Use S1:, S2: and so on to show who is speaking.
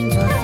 S1: 星座。